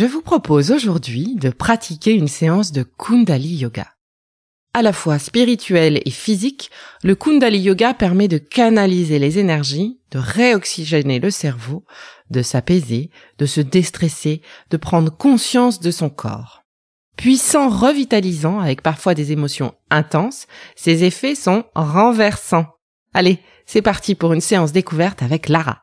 Je vous propose aujourd'hui de pratiquer une séance de Kundali Yoga. À la fois spirituel et physique, le Kundali Yoga permet de canaliser les énergies, de réoxygéner le cerveau, de s'apaiser, de se déstresser, de prendre conscience de son corps puissant, revitalisant, avec parfois des émotions intenses, ses effets sont renversants. Allez, c'est parti pour une séance découverte avec Lara.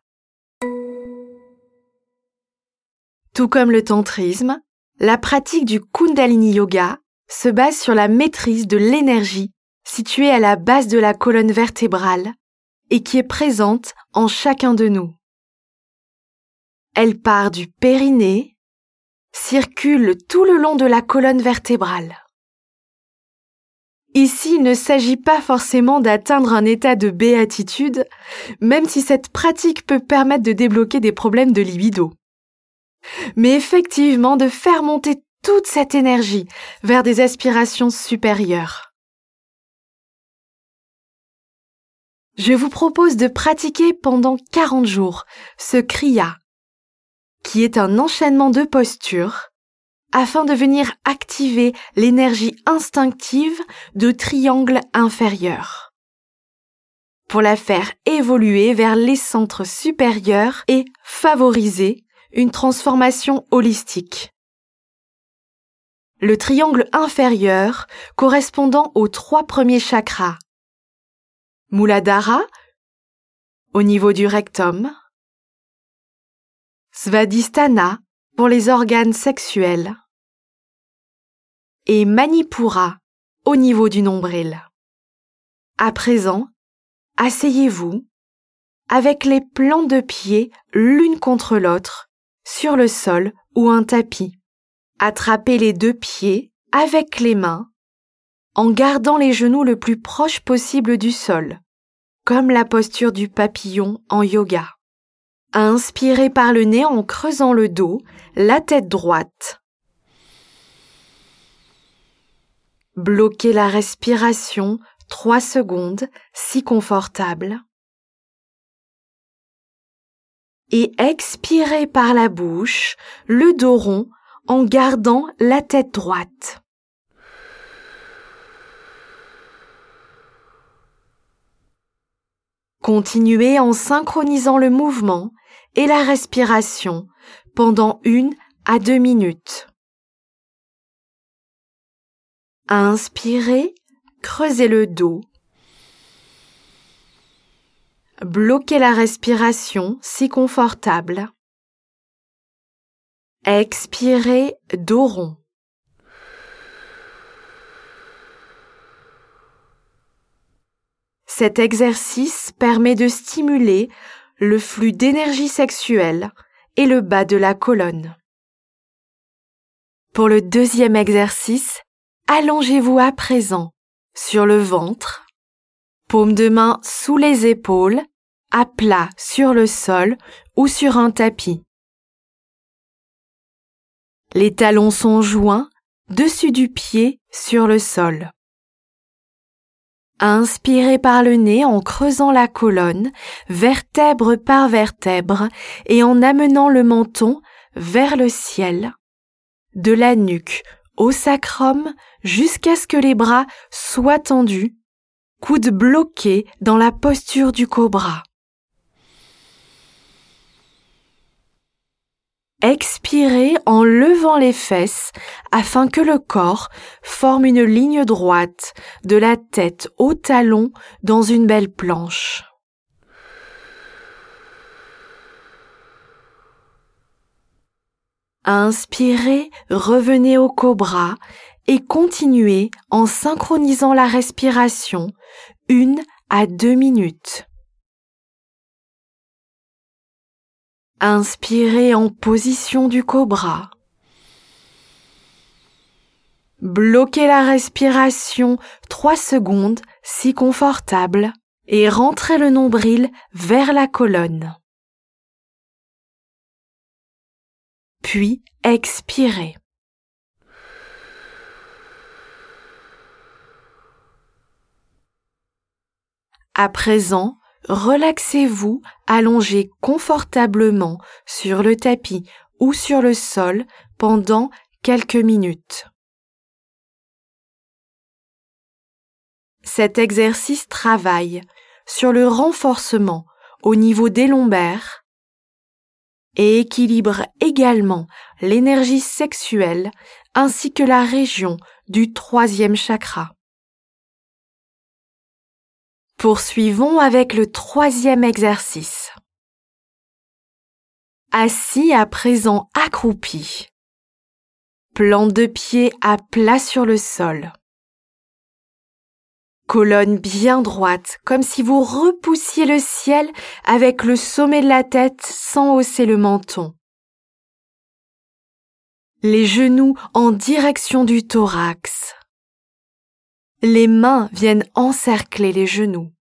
Tout comme le tantrisme, la pratique du Kundalini Yoga se base sur la maîtrise de l'énergie située à la base de la colonne vertébrale et qui est présente en chacun de nous. Elle part du périnée, circule tout le long de la colonne vertébrale. Ici, il ne s'agit pas forcément d'atteindre un état de béatitude, même si cette pratique peut permettre de débloquer des problèmes de libido. Mais effectivement de faire monter toute cette énergie vers des aspirations supérieures. Je vous propose de pratiquer pendant 40 jours ce kriya, qui est un enchaînement de postures afin de venir activer l'énergie instinctive de triangle inférieur pour la faire évoluer vers les centres supérieurs et favoriser une transformation holistique. Le triangle inférieur correspondant aux trois premiers chakras. Muladhara, au niveau du rectum, Svadhisthana pour les organes sexuels et Manipura au niveau du nombril. À présent, asseyez-vous avec les plants de pied l'une contre l'autre sur le sol ou un tapis. Attrapez les deux pieds avec les mains en gardant les genoux le plus proche possible du sol, comme la posture du papillon en yoga. Inspirez par le nez en creusant le dos, la tête droite. Bloquez la respiration 3 secondes si confortable. Et expirez par la bouche, le dos rond, en gardant la tête droite. Continuez en synchronisant le mouvement et la respiration pendant une à deux minutes. Inspirez, creusez le dos. Bloquez la respiration si confortable. Expirez dos rond. Cet exercice permet de stimuler le flux d'énergie sexuelle et le bas de la colonne. Pour le deuxième exercice, allongez-vous à présent sur le ventre, paume de main sous les épaules, à plat sur le sol ou sur un tapis. Les talons sont joints dessus du pied sur le sol. Inspirez par le nez en creusant la colonne, vertèbre par vertèbre, et en amenant le menton vers le ciel, de la nuque au sacrum jusqu'à ce que les bras soient tendus, coudes bloqués dans la posture du cobra. Expirez en levant les fesses afin que le corps forme une ligne droite de la tête au talon dans une belle planche. Inspirez, revenez au cobra et continuez en synchronisant la respiration une à deux minutes. Inspirez en position du cobra. Bloquez la respiration trois secondes si confortable et rentrez le nombril vers la colonne. Puis expirez. À présent, relaxez-vous allongé confortablement sur le tapis ou sur le sol pendant quelques minutes. Cet exercice travaille sur le renforcement au niveau des lombaires et équilibre également l'énergie sexuelle ainsi que la région du troisième chakra. Poursuivons avec le troisième exercice. Assis à présent accroupi. Plante de pied à plat sur le sol. Colonne bien droite, comme si vous repoussiez le ciel avec le sommet de la tête sans hausser le menton. Les genoux en direction du thorax. Les mains viennent encercler les genoux.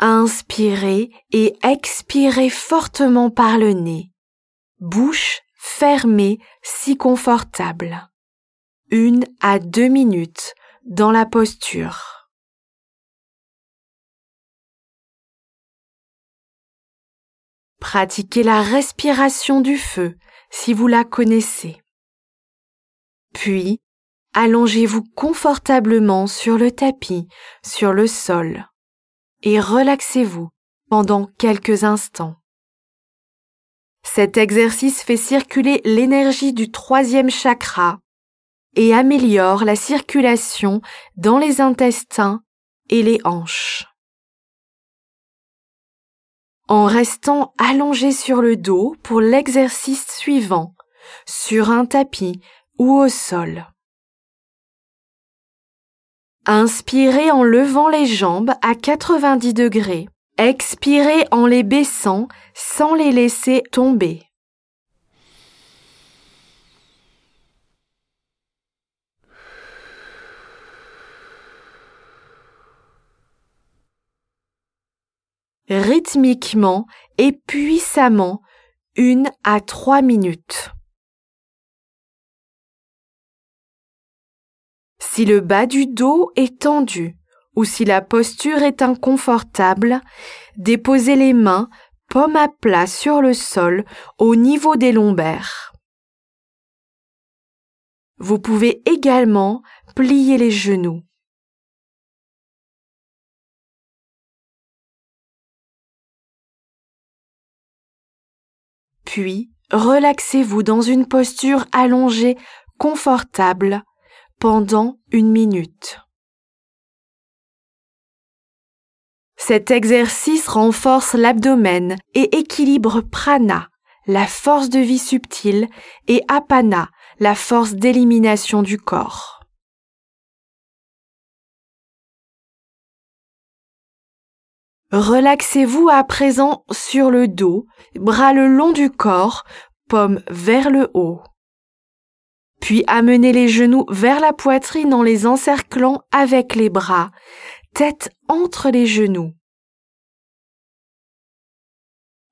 Inspirez et expirez fortement par le nez. Bouche fermée si confortable. Une à deux minutes dans la posture. Pratiquez la respiration du feu si vous la connaissez. Puis, Allongez-vous confortablement sur le tapis, sur le sol, et relaxez-vous pendant quelques instants. Cet exercice fait circuler l'énergie du troisième chakra et améliore la circulation dans les intestins et les hanches. En restant allongé sur le dos pour l'exercice suivant, sur un tapis ou au sol. Inspirez en levant les jambes à 90 degrés. Expirez en les baissant sans les laisser tomber. rythmiquement et puissamment une à trois minutes. Si le bas du dos est tendu ou si la posture est inconfortable, déposez les mains paume à plat sur le sol au niveau des lombaires. Vous pouvez également plier les genoux. Puis, relaxez-vous dans une posture allongée confortable pendant une minute. Cet exercice renforce l'abdomen et équilibre prana, la force de vie subtile, et apana, la force d'élimination du corps. Relaxez-vous à présent sur le dos, bras le long du corps, paume vers le haut puis amenez les genoux vers la poitrine en les encerclant avec les bras, tête entre les genoux.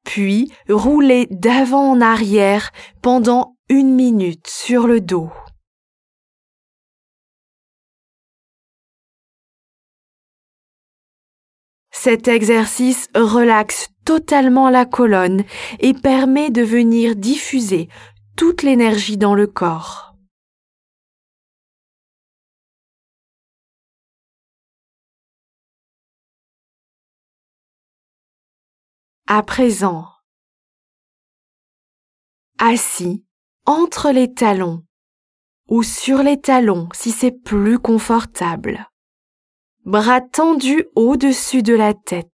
Puis roulez d'avant en arrière pendant une minute sur le dos. Cet exercice relaxe totalement la colonne et permet de venir diffuser toute l'énergie dans le corps. À présent, assis entre les talons ou sur les talons si c'est plus confortable. Bras tendus au-dessus de la tête.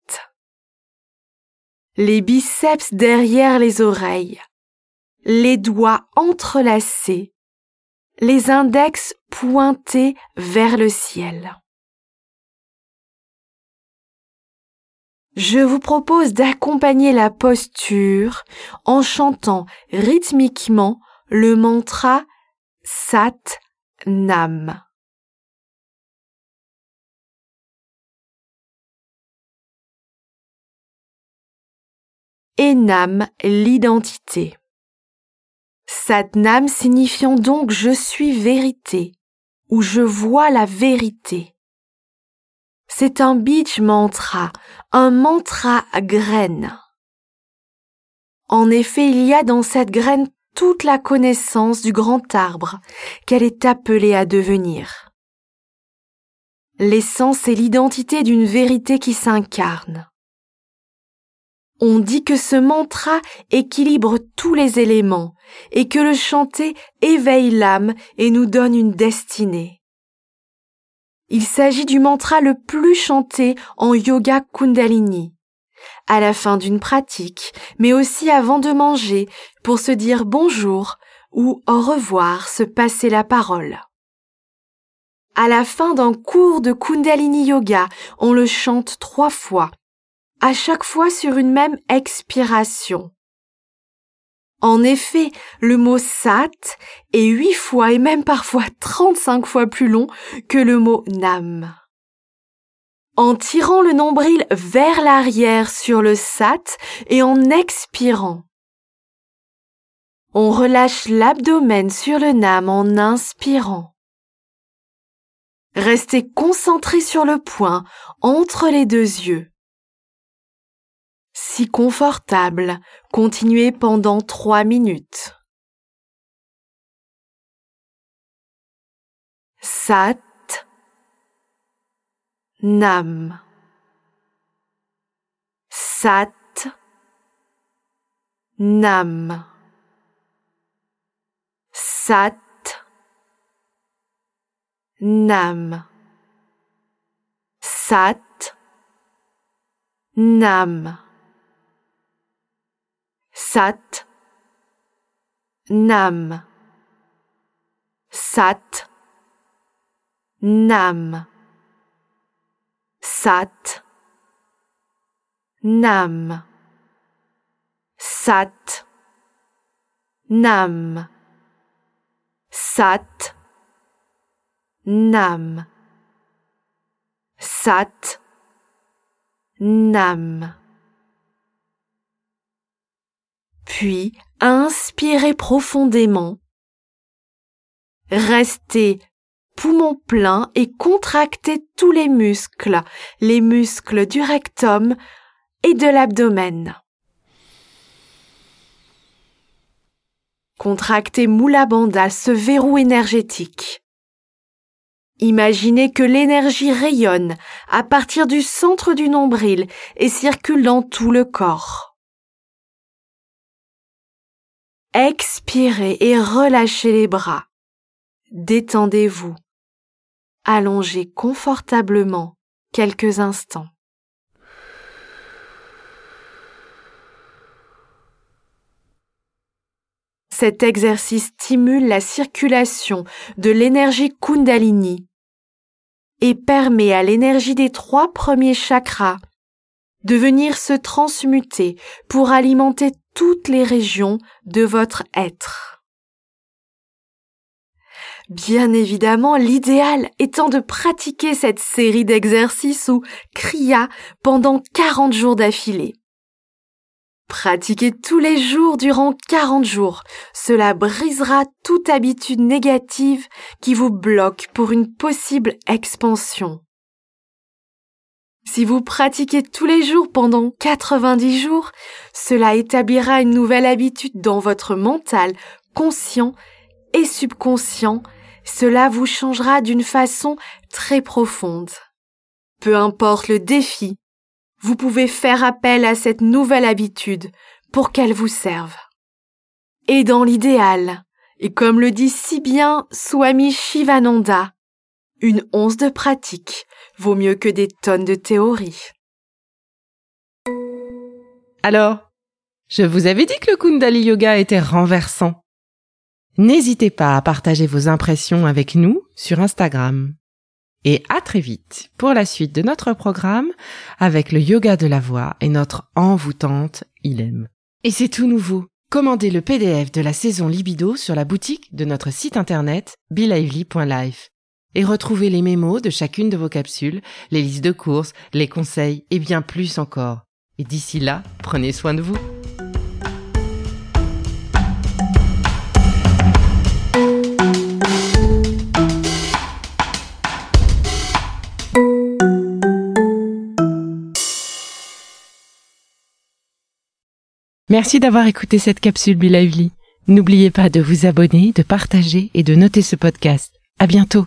Les biceps derrière les oreilles. Les doigts entrelacés. Les index pointés vers le ciel. Je vous propose d'accompagner la posture en chantant rythmiquement le mantra Sat Nam. Enam l'identité. Satnam signifiant donc je suis vérité ou je vois la vérité. C'est un beach mantra, un mantra graine. En effet, il y a dans cette graine toute la connaissance du grand arbre qu'elle est appelée à devenir. L'essence est l'identité d'une vérité qui s'incarne. On dit que ce mantra équilibre tous les éléments et que le chanter éveille l'âme et nous donne une destinée. Il s'agit du mantra le plus chanté en yoga kundalini à la fin d'une pratique, mais aussi avant de manger, pour se dire bonjour ou au revoir, se passer la parole. À la fin d'un cours de Kundalini Yoga, on le chante trois fois, à chaque fois sur une même expiration. En effet, le mot sat est huit fois et même parfois trente-cinq fois plus long que le mot nam. En tirant le nombril vers l'arrière sur le sat et en expirant. On relâche l'abdomen sur le nam en inspirant. Restez concentré sur le point entre les deux yeux. Si confortable, continuez pendant trois minutes. Sat. Nam. Sat. Nam. Sat. Nam. Sat. Nam Sat. Nam. Sat. Nam. Sat. Nam. Sat. Nam. Sat. Nam. Sat. Nam Puis inspirez profondément. Restez poumon plein et contractez tous les muscles, les muscles du rectum et de l'abdomen. Contractez Moula Bandha, ce verrou énergétique. Imaginez que l'énergie rayonne à partir du centre du nombril et circule dans tout le corps. Expirez et relâchez les bras. Détendez-vous allongez confortablement quelques instants. Cet exercice stimule la circulation de l'énergie Kundalini et permet à l'énergie des trois premiers chakras de venir se transmuter pour alimenter toutes les régions de votre être. Bien évidemment, l'idéal étant de pratiquer cette série d'exercices ou kriya pendant 40 jours d'affilée. Pratiquez tous les jours durant 40 jours. Cela brisera toute habitude négative qui vous bloque pour une possible expansion. Si vous pratiquez tous les jours pendant 90 jours, cela établira une nouvelle habitude dans votre mental, conscient et subconscient. Cela vous changera d'une façon très profonde. Peu importe le défi, vous pouvez faire appel à cette nouvelle habitude pour qu'elle vous serve. Et dans l'idéal, et comme le dit si bien Swami Shivananda, une once de pratique vaut mieux que des tonnes de théorie. Alors, je vous avais dit que le Kundali Yoga était renversant. N'hésitez pas à partager vos impressions avec nous sur Instagram. Et à très vite pour la suite de notre programme avec le yoga de la voix et notre envoûtante Ilem. Et c'est tout nouveau. Commandez le PDF de la saison Libido sur la boutique de notre site internet belively.life et retrouvez les mémos de chacune de vos capsules, les listes de courses, les conseils et bien plus encore. Et d'ici là, prenez soin de vous. Merci d'avoir écouté cette capsule Be Lively. N'oubliez pas de vous abonner, de partager et de noter ce podcast. À bientôt.